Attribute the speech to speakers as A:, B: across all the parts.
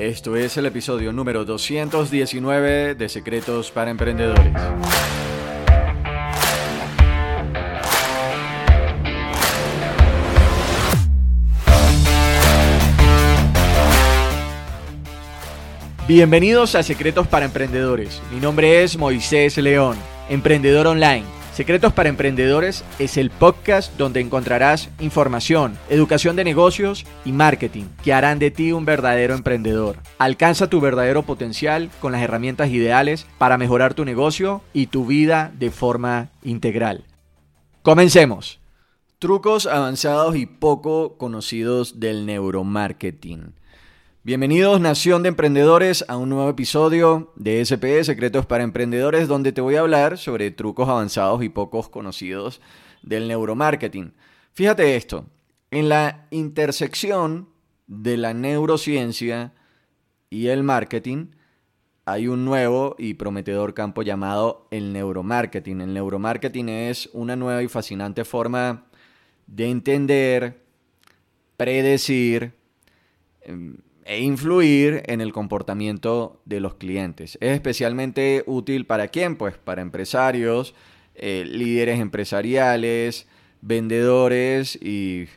A: Esto es el episodio número 219 de Secretos para Emprendedores. Bienvenidos a Secretos para Emprendedores. Mi nombre es Moisés León, emprendedor online. Secretos para Emprendedores es el podcast donde encontrarás información, educación de negocios y marketing que harán de ti un verdadero emprendedor. Alcanza tu verdadero potencial con las herramientas ideales para mejorar tu negocio y tu vida de forma integral. Comencemos. Trucos avanzados y poco conocidos del neuromarketing. Bienvenidos Nación de Emprendedores a un nuevo episodio de SP Secretos para Emprendedores donde te voy a hablar sobre trucos avanzados y pocos conocidos del neuromarketing. Fíjate esto, en la intersección de la neurociencia y el marketing hay un nuevo y prometedor campo llamado el neuromarketing. El neuromarketing es una nueva y fascinante forma de entender, predecir, em, e influir en el comportamiento de los clientes. Es especialmente útil para quién? Pues para empresarios, eh, líderes empresariales, vendedores y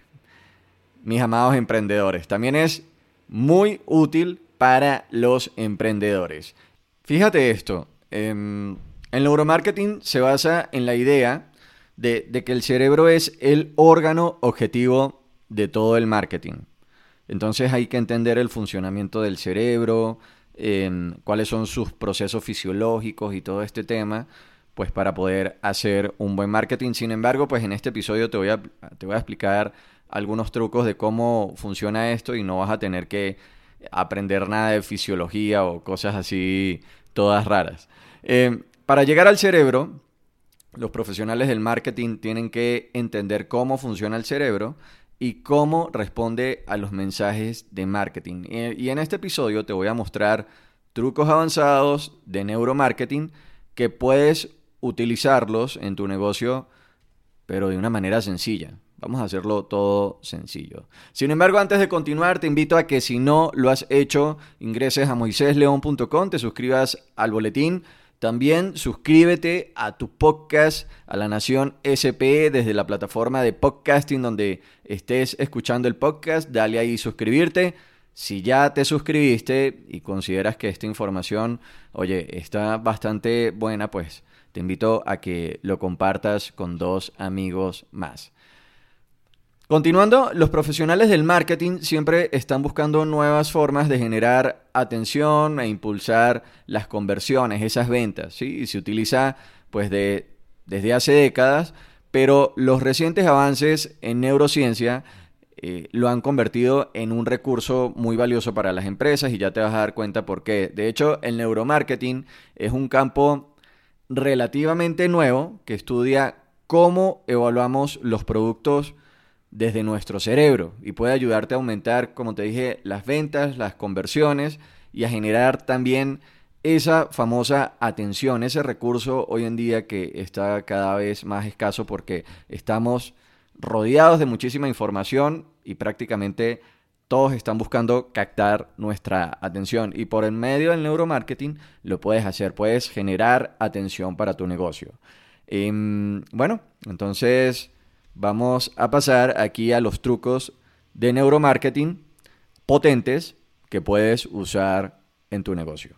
A: mis amados emprendedores. También es muy útil para los emprendedores. Fíjate esto, em, el neuromarketing se basa en la idea de que el cerebro es el órgano objetivo de todo el marketing. Entonces hay que entender el funcionamiento del cerebro, cuáles son sus procesos fisiológicos y todo este tema, pues para poder hacer un buen marketing. Sin embargo, pues en este episodio te voy a, te voy a explicar algunos trucos de cómo funciona esto y no vas a tener que aprender nada de fisiología o cosas así todas raras. Em, para llegar al cerebro, los profesionales del marketing tienen que entender cómo funciona el cerebro y cómo responde a los mensajes de marketing. Y en este episodio te voy a mostrar trucos avanzados de neuromarketing que puedes utilizarlos en tu negocio, pero de una manera sencilla. Vamos a hacerlo todo sencillo. Sin embargo, antes de continuar, te invito a que si no lo has hecho, ingreses a moisésleón.com, te suscribas al boletín también suscríbete a tu podcast, a la Nación SP, desde la plataforma de podcasting donde estés escuchando el podcast. Dale ahí suscribirte. Si ya te suscribiste y consideras que esta información, oye, está bastante buena, pues te invito a que lo compartas con dos amigos más. Continuando, los profesionales del marketing siempre están buscando nuevas formas de generar atención e impulsar las conversiones, esas ventas, ¿sí? Y se utiliza pues de, desde hace décadas, pero los recientes avances en neurociencia eh, lo han convertido en un recurso muy valioso para las empresas y ya te vas a dar cuenta por qué. De hecho, el neuromarketing es un campo relativamente nuevo que estudia cómo evaluamos los productos desde nuestro cerebro y puede ayudarte a aumentar, como te dije, las ventas, las conversiones y a generar también esa famosa atención, ese recurso hoy en día que está cada vez más escaso porque estamos rodeados de muchísima información y prácticamente todos están buscando captar nuestra atención y por el medio del neuromarketing lo puedes hacer, puedes generar atención para tu negocio. Em, bueno, entonces vamos a pasar aquí a los trucos de neuromarketing potentes que puedes usar en tu negocio.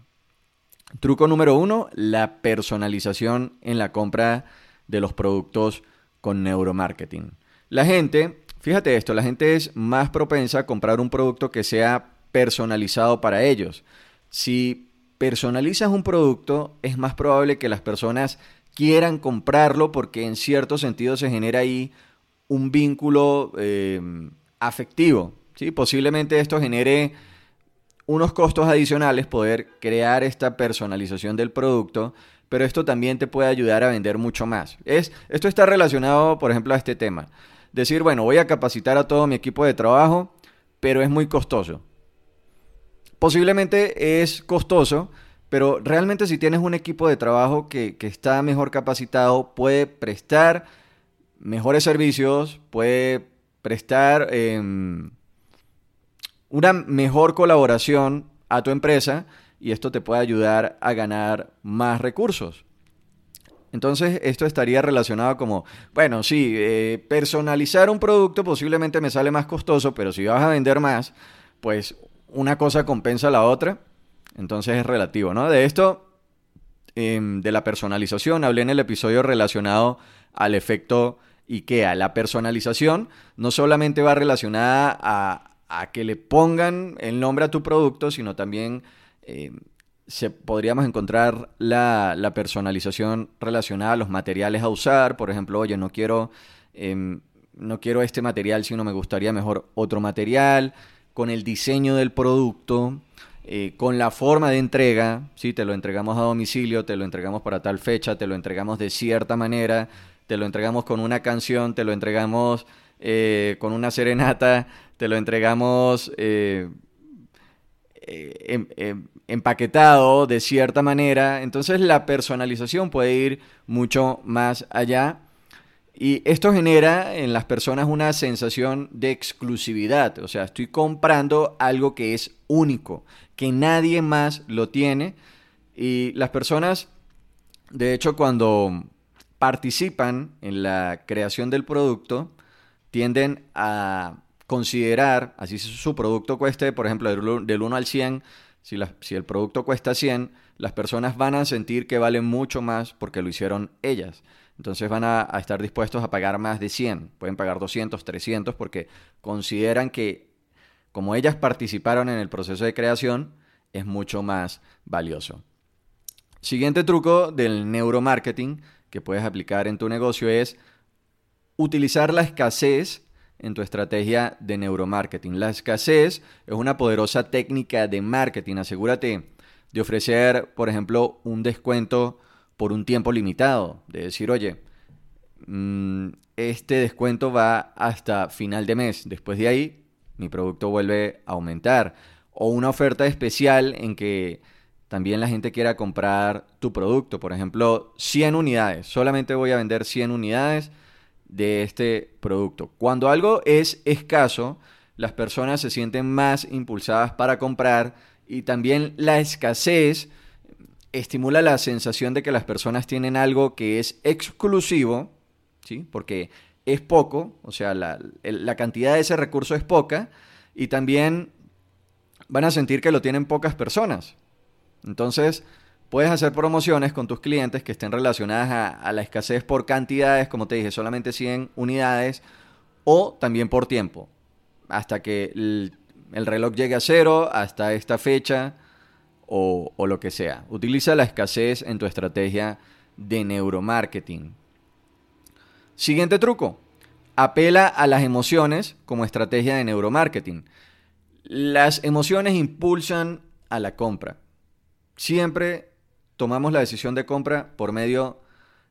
A: Truco número uno, la personalización en la compra de los productos con neuromarketing. La gente, fíjate esto, la gente es más propensa a comprar un producto que sea personalizado para ellos. Si personalizas un producto, es más probable que las personas quieran comprarlo porque en cierto sentido se genera ahí un vínculo eh, afectivo. ¿sí? Posiblemente esto genere unos costos adicionales poder crear esta personalización del producto, pero esto también te puede ayudar a vender mucho más. Es, esto está relacionado, por ejemplo, a este tema. Decir, bueno, voy a capacitar a todo mi equipo de trabajo, pero es muy costoso. Posiblemente es costoso, pero realmente si tienes un equipo de trabajo que, está mejor capacitado, puede prestar mejores servicios, puede prestar em, una mejor colaboración a tu empresa y esto te puede ayudar a ganar más recursos. Entonces esto estaría relacionado como, bueno, sí, eh, personalizar un producto posiblemente me sale más costoso, pero si vas a vender más, pues una cosa compensa la otra. Entonces es relativo, ¿no? De esto, em, de la personalización, hablé en el episodio relacionado al efecto IKEA. La personalización no solamente va relacionada a, que le pongan el nombre a tu producto, sino también em, se, podríamos encontrar la, la, personalización relacionada a los materiales a usar. Por ejemplo, oye, no quiero, em, no quiero este material, sino me gustaría mejor otro material. Con el diseño del producto, eh, con la forma de entrega, ¿sí? te lo entregamos a domicilio, te lo entregamos para tal fecha, te lo entregamos de cierta manera, te lo entregamos con una canción, te lo entregamos eh, con una serenata, te lo entregamos eh, em, em, empaquetado de cierta manera. Entonces la personalización puede ir mucho más allá. Y esto genera en las personas una sensación de exclusividad. O sea, estoy comprando algo que es único, que nadie más lo tiene. Y las personas, de hecho, cuando participan en la creación del producto, tienden a considerar, así su producto cueste, por ejemplo, del 1 al 100, si, si el producto cuesta 100, las personas van a sentir que valen mucho más porque lo hicieron ellas. Entonces van a, a, estar dispuestos a pagar más de 100. Pueden pagar 200, 300 porque consideran que como ellas participaron en el proceso de creación, es mucho más valioso. Siguiente truco del neuromarketing que puedes aplicar en tu negocio es utilizar la escasez en tu estrategia de neuromarketing. La escasez es una poderosa técnica de marketing. Asegúrate de ofrecer, por ejemplo, un descuento por un tiempo limitado. De decir, oye, mm, este descuento va hasta final de mes. Después de ahí, mi producto vuelve a aumentar. O una oferta especial en que también la gente quiera comprar tu producto. Por ejemplo, 100 unidades. Solamente voy a vender 100 unidades de este producto. Cuando algo es escaso, las personas se sienten más impulsadas para comprar y también la escasez estimula la sensación de que las personas tienen algo que es exclusivo, ¿sí? Porque es poco, o sea, la, la cantidad de ese recurso es poca y también van a sentir que lo tienen pocas personas. Entonces, Puedes hacer promociones con tus clientes que estén relacionadas a, la escasez por cantidades, como te dije, solamente 100 unidades, o también por tiempo, hasta que el, reloj llegue a cero, hasta esta fecha, o, o lo que sea. Utiliza la escasez en tu estrategia de neuromarketing. Siguiente truco. Apela a las emociones como estrategia de neuromarketing. Las emociones impulsan a la compra. Siempre tomamos la decisión de compra por medio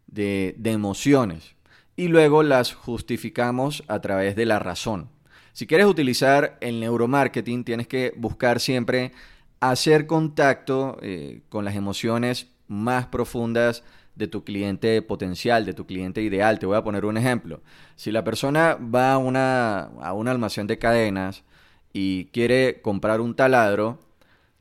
A: de, emociones y luego las justificamos a través de la razón. Si quieres utilizar el neuromarketing, tienes que buscar siempre hacer contacto eh, con las emociones más profundas de tu cliente potencial, de tu cliente ideal. Te voy a poner un ejemplo. Si la persona va a, una, a un almacén de cadenas y quiere comprar un taladro,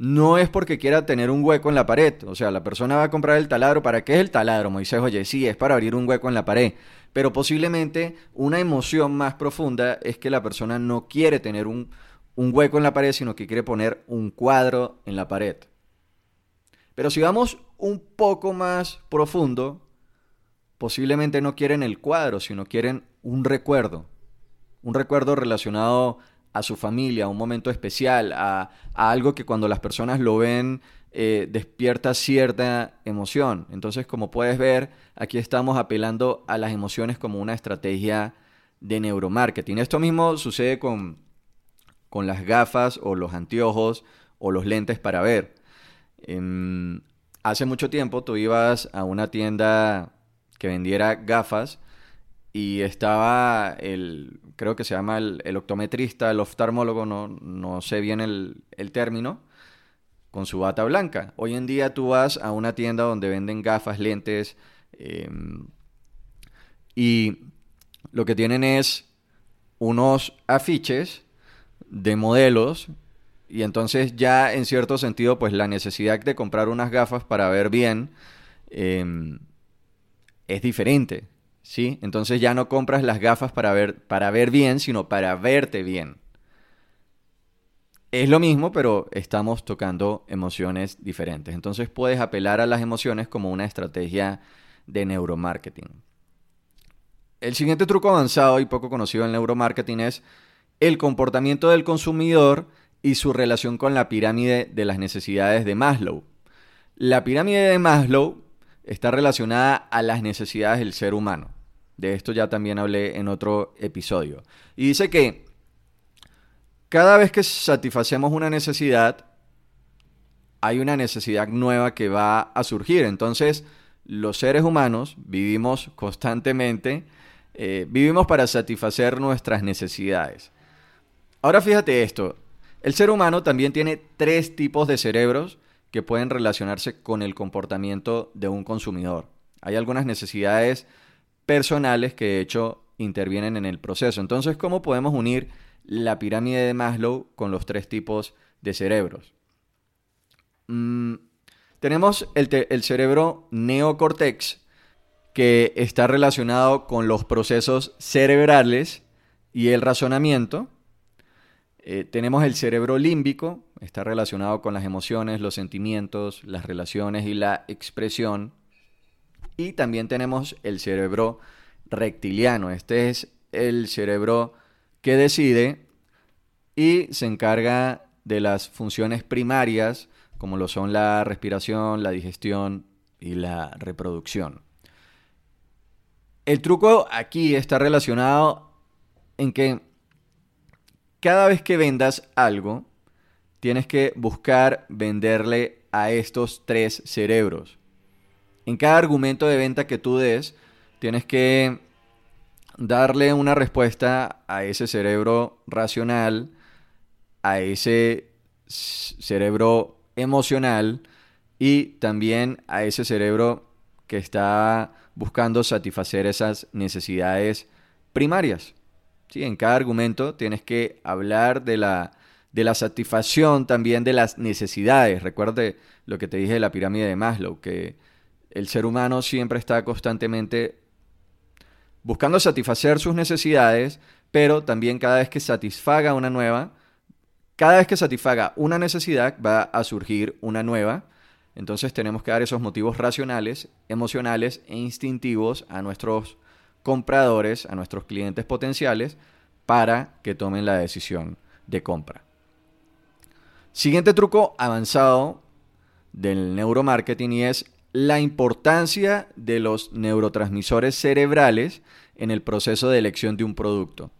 A: no es porque quiera tener un hueco en la pared. O sea, la persona va a comprar el taladro. ¿Para qué es el taladro, Moisés? Oye, sí, es para abrir un hueco en la pared. Pero posiblemente una emoción más profunda es que la persona no quiere tener un, un hueco en la pared, sino que quiere poner un cuadro en la pared. Pero si vamos un poco más profundo, posiblemente no quieren el cuadro, sino quieren un recuerdo. Un recuerdo relacionado a su familia, a un momento especial, a, algo que cuando las personas lo ven eh, despierta cierta emoción. Entonces, como puedes ver, aquí estamos apelando a las emociones como una estrategia de neuromarketing. Esto mismo sucede con, con las gafas o los anteojos o los lentes para ver. hace mucho tiempo tú ibas a una tienda que vendiera gafas y estaba el, creo que se llama el, optometrista, el oftalmólogo, no, no sé bien el, término, con su bata blanca. Hoy en día tú vas a una tienda donde venden gafas, lentes, em, y lo que tienen es unos afiches de modelos y entonces ya en cierto sentido pues la necesidad de comprar unas gafas para ver bien em, es diferente, ¿sí? Entonces ya no compras las gafas para ver, para ver bien, sino para verte bien. Es lo mismo, pero estamos tocando emociones diferentes. Entonces puedes apelar a las emociones como una estrategia de neuromarketing. El siguiente truco avanzado y poco conocido en neuromarketing es el comportamiento del consumidor y su relación con la pirámide de las necesidades de Maslow. La pirámide de Maslow está relacionada a las necesidades del ser humano. De esto ya también hablé en otro episodio. Y dice que cada vez que satisfacemos una necesidad, hay una necesidad nueva que va a surgir. Entonces, los seres humanos vivimos constantemente, eh, vivimos para satisfacer nuestras necesidades. Ahora fíjate esto, el ser humano también tiene tres tipos de cerebros que pueden relacionarse con el comportamiento de un consumidor. Hay algunas necesidades personales que de hecho intervienen en el proceso. Entonces, ¿cómo podemos unir la pirámide de Maslow con los tres tipos de cerebros? Mm, tenemos el, el cerebro neocortex, que está relacionado con los procesos cerebrales y el razonamiento. Eh, tenemos el cerebro límbico, está relacionado con las emociones, los sentimientos, las relaciones y la expresión. Y también tenemos el cerebro reptiliano. Este es el cerebro que decide y se encarga de las funciones primarias, como lo son la respiración, la digestión y la reproducción. El truco aquí está relacionado en que cada vez que vendas algo, tienes que buscar venderle a estos tres cerebros. En cada argumento de venta que tú des, tienes que darle una respuesta a ese cerebro racional, a ese cerebro emocional y también a ese cerebro que está buscando satisfacer esas necesidades primarias. En cada argumento tienes que hablar de la, de la satisfacción también de las necesidades. Recuerde lo que te dije de la pirámide de Maslow, que el ser humano siempre está constantemente buscando satisfacer sus necesidades, pero también cada vez que satisfaga una nueva, cada vez que satisfaga una necesidad va a surgir una nueva. Entonces tenemos que dar esos motivos racionales, emocionales e instintivos a nuestros compradores, a nuestros clientes potenciales, para que tomen la decisión de compra. Siguiente truco avanzado del neuromarketing y es la importancia de los neurotransmisores cerebrales en el proceso de elección de un producto.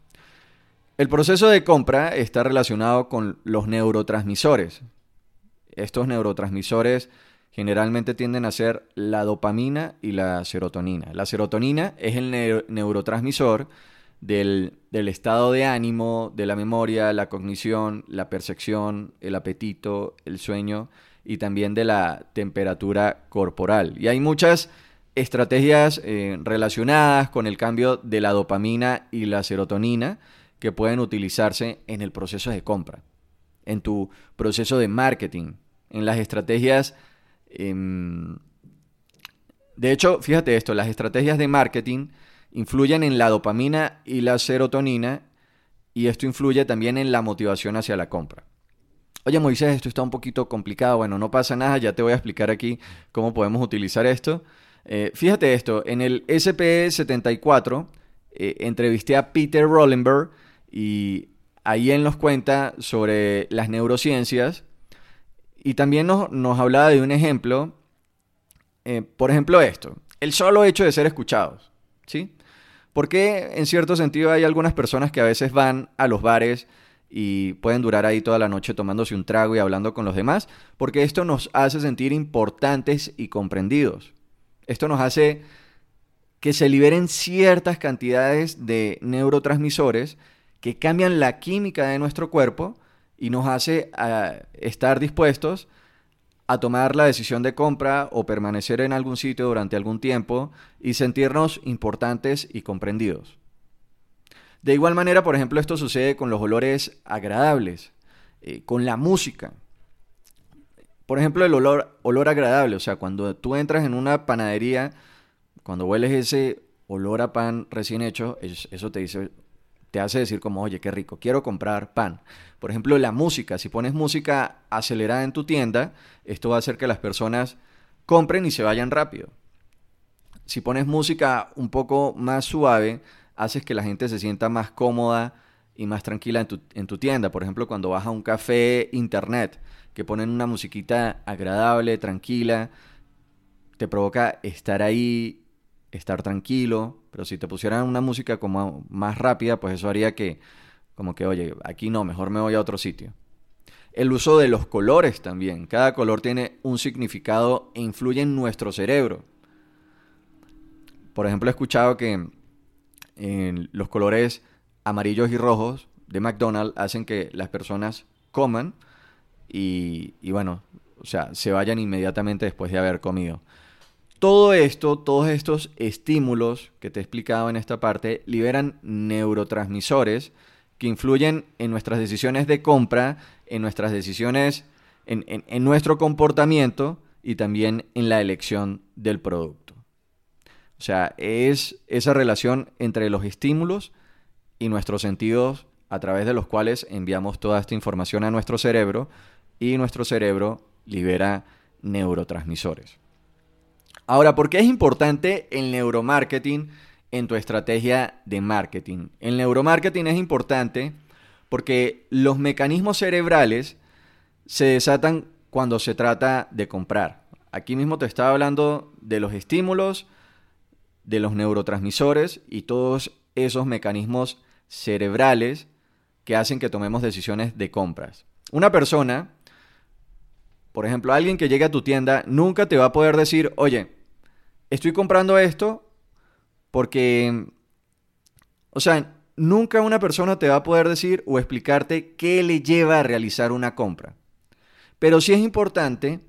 A: El proceso de compra está relacionado con los neurotransmisores. Estos neurotransmisores generalmente tienden a ser la dopamina y la serotonina. La serotonina es el neurotransmisor del, estado de ánimo, de la memoria, la cognición, la percepción, el apetito, el sueño y también de la temperatura corporal. Y hay muchas estrategias eh, relacionadas con el cambio de la dopamina y la serotonina que pueden utilizarse en el proceso de compra, en tu proceso de marketing, en las estrategias Em, de hecho, fíjate esto, las estrategias de marketing influyen en la dopamina y la serotonina y esto influye también en la motivación hacia la compra. Oye Moisés, esto está un poquito complicado. Bueno, no pasa nada, ya te voy a explicar aquí cómo podemos utilizar esto. Eh, fíjate esto, en el SP74 eh, entrevisté a Peter Rollenberg y ahí él nos cuenta sobre las neurociencias y también nos, nos hablaba de un ejemplo, eh, por ejemplo esto, el solo hecho de ser escuchados, ¿sí? Porque en cierto sentido hay algunas personas que a veces van a los bares y pueden durar ahí toda la noche tomándose un trago y hablando con los demás, porque esto nos hace sentir importantes y comprendidos. Esto nos hace que se liberen ciertas cantidades de neurotransmisores que cambian la química de nuestro cuerpo y nos hace ah, estar dispuestos a tomar la decisión de compra o permanecer en algún sitio durante algún tiempo y sentirnos importantes y comprendidos. De igual manera, por ejemplo, esto sucede con los olores agradables, eh, con la música. Por ejemplo, el olor, olor agradable, o sea, cuando tú entras en una panadería, cuando hueles ese olor a pan recién hecho, eso te dice, te hace decir como, oye, qué rico, quiero comprar pan. Por ejemplo, la música, si pones música acelerada en tu tienda, esto va a hacer que las personas compren y se vayan rápido. Si pones música un poco más suave, haces que la gente se sienta más cómoda y más tranquila en tu, en tu tienda. Por ejemplo, cuando vas a un café internet, que ponen una musiquita agradable, tranquila, te provoca estar ahí, estar tranquilo, pero si te pusieran una música como más rápida, pues eso haría que, como que, oye, aquí no, mejor me voy a otro sitio. El uso de los colores también. Cada color tiene un significado e influye en nuestro cerebro. Por ejemplo, he escuchado que los colores amarillos y rojos de McDonald's hacen que las personas coman y, y bueno, o sea, se vayan inmediatamente después de haber comido. Todo esto, todos estos estímulos que te he explicado en esta parte, liberan neurotransmisores que influyen en nuestras decisiones de compra, en nuestras decisiones, en, nuestro comportamiento y también en la elección del producto. O sea, es esa relación entre los estímulos y nuestros sentidos a través de los cuales enviamos toda esta información a nuestro cerebro y nuestro cerebro libera neurotransmisores. Ahora, ¿por qué es importante el neuromarketing en tu estrategia de marketing? El neuromarketing es importante porque los mecanismos cerebrales se desatan cuando se trata de comprar. Aquí mismo te estaba hablando de los estímulos, de los neurotransmisores y todos esos mecanismos cerebrales que hacen que tomemos decisiones de compras. Una persona por ejemplo, alguien que llegue a tu tienda nunca te va a poder decir, oye, estoy comprando esto porque, o sea, nunca una persona te va a poder decir o explicarte qué le lleva a realizar una compra. Pero sí es importante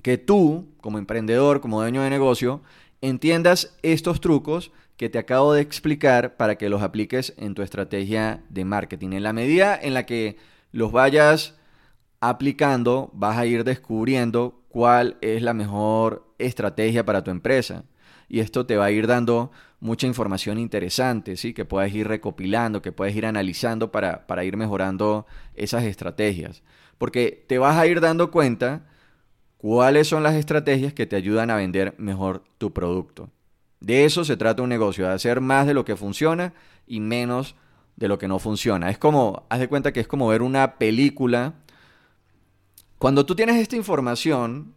A: que tú, como emprendedor, como dueño de negocio, entiendas estos trucos que te acabo de explicar para que los apliques en tu estrategia de marketing. En la medida en la que los vayas aplicando vas a ir descubriendo cuál es la mejor estrategia para tu empresa. Y esto te va a ir dando mucha información interesante, ¿sí? Que puedes ir recopilando, que puedes ir analizando para, para ir mejorando esas estrategias. Porque te vas a ir dando cuenta cuáles son las estrategias que te ayudan a vender mejor tu producto. De eso se trata un negocio, de hacer más de lo que funciona y menos de lo que no funciona. Es como, haz de cuenta que es como ver una película cuando tú tienes esta información,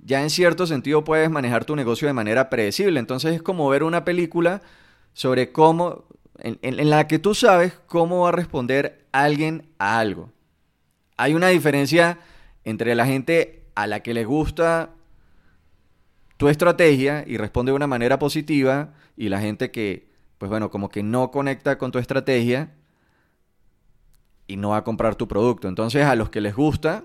A: ya en cierto sentido puedes manejar tu negocio de manera predecible. Entonces es como ver una película sobre cómo, en, la que tú sabes cómo va a responder alguien a algo. Hay una diferencia entre la gente a la que le gusta tu estrategia y responde de una manera positiva y la gente que, pues bueno, como que no conecta con tu estrategia y no va a comprar tu producto. Entonces a los que les gusta,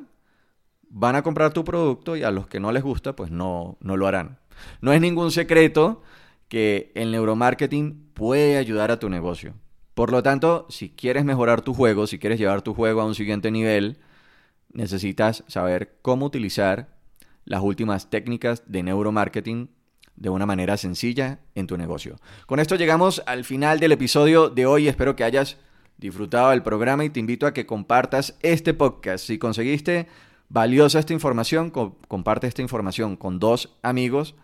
A: van a comprar tu producto y a los que no les gusta, pues no, no lo harán. No es ningún secreto que el neuromarketing puede ayudar a tu negocio. Por lo tanto, si quieres mejorar tu juego, si quieres llevar tu juego a un siguiente nivel, necesitas saber cómo utilizar las últimas técnicas de neuromarketing de una manera sencilla en tu negocio. Con esto llegamos al final del episodio de hoy. Espero que hayas disfrutado del programa y te invito a que compartas este podcast. Si conseguiste valiosa esta información, comparte esta información con dos amigos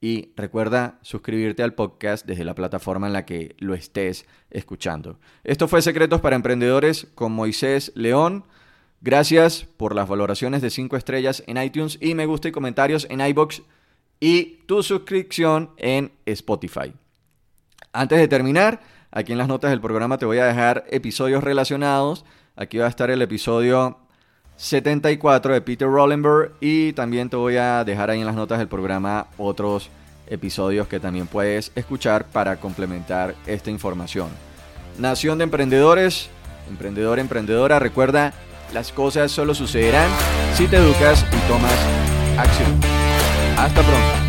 A: y recuerda suscribirte al podcast desde la plataforma en la que lo estés escuchando. Esto fue Secretos para Emprendedores con Moisés León. Gracias por las valoraciones de 5 estrellas en iTunes y me gusta y comentarios en iBox y tu suscripción en Spotify. Antes de terminar, Aquí en las notas del programa te voy a dejar episodios relacionados. Aquí va a estar el episodio 74 de Peter Rollenberg y también te voy a dejar ahí en las notas del programa otros episodios que también puedes escuchar para complementar esta información. Nación de Emprendedores, emprendedor, emprendedora, recuerda, las cosas solo sucederán si te educas y tomas acción. Hasta pronto.